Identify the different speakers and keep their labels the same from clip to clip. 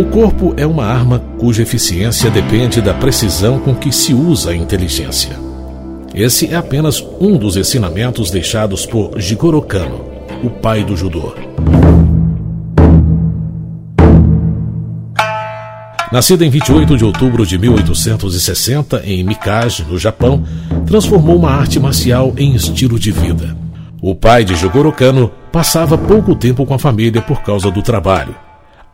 Speaker 1: O corpo é uma arma cuja eficiência depende da precisão com que se usa a inteligência. Esse é apenas um dos ensinamentos deixados por Jigoro Kano, o pai do judô. Nascida em 28 de outubro de 1860 em Mikage, no Japão, transformou uma arte marcial em estilo de vida. O pai de Jigoro Kano passava pouco tempo com a família por causa do trabalho.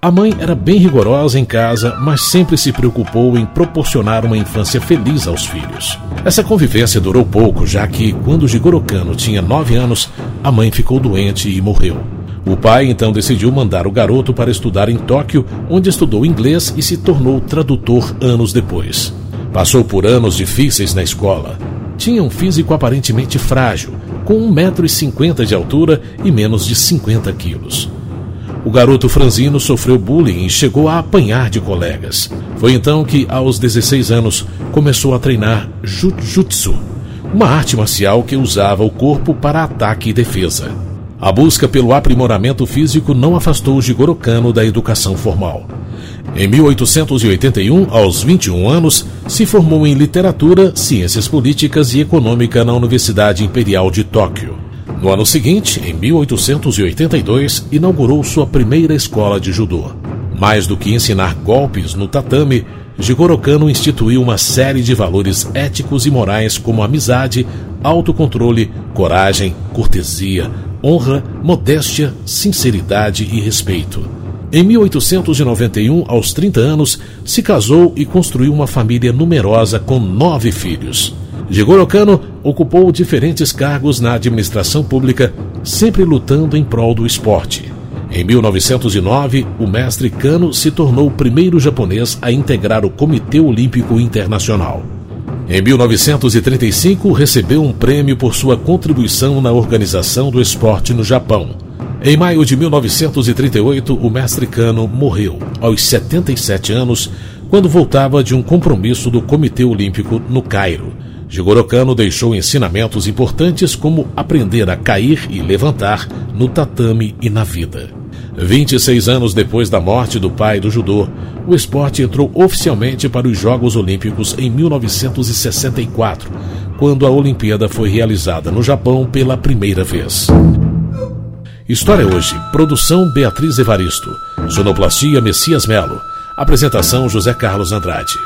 Speaker 1: A mãe era bem rigorosa em casa, mas sempre se preocupou em proporcionar uma infância feliz aos filhos. Essa convivência durou pouco, já que, quando Jigoro Kano tinha nove anos, a mãe ficou doente e morreu. O pai então decidiu mandar o garoto para estudar em Tóquio, onde estudou inglês e se tornou tradutor anos depois. Passou por anos difíceis na escola. Tinha um físico aparentemente frágil, com 1,50m de altura e menos de 50 quilos. O garoto franzino sofreu bullying e chegou a apanhar de colegas. Foi então que, aos 16 anos, começou a treinar Jujutsu, uma arte marcial que usava o corpo para ataque e defesa. A busca pelo aprimoramento físico não afastou Jigoro Kano da educação formal. Em 1881, aos 21 anos, se formou em literatura, ciências políticas e econômica na Universidade Imperial de Tóquio. No ano seguinte, em 1882, inaugurou sua primeira escola de judô. Mais do que ensinar golpes no tatame, Jigoro Kano instituiu uma série de valores éticos e morais como amizade, autocontrole, coragem, cortesia, honra, modéstia, sinceridade e respeito. Em 1891, aos 30 anos, se casou e construiu uma família numerosa com nove filhos. Jigoro Kano ocupou diferentes cargos na administração pública, sempre lutando em prol do esporte. Em 1909, o mestre Kano se tornou o primeiro japonês a integrar o Comitê Olímpico Internacional. Em 1935, recebeu um prêmio por sua contribuição na organização do esporte no Japão. Em maio de 1938, o mestre Kano morreu, aos 77 anos, quando voltava de um compromisso do Comitê Olímpico no Cairo. Jigoro Kano deixou ensinamentos importantes como aprender a cair e levantar no tatame e na vida. 26 anos depois da morte do pai do judô, o esporte entrou oficialmente para os Jogos Olímpicos em 1964, quando a Olimpíada foi realizada no Japão pela primeira vez. História hoje, produção Beatriz Evaristo, sonoplastia Messias Melo, apresentação José Carlos Andrade.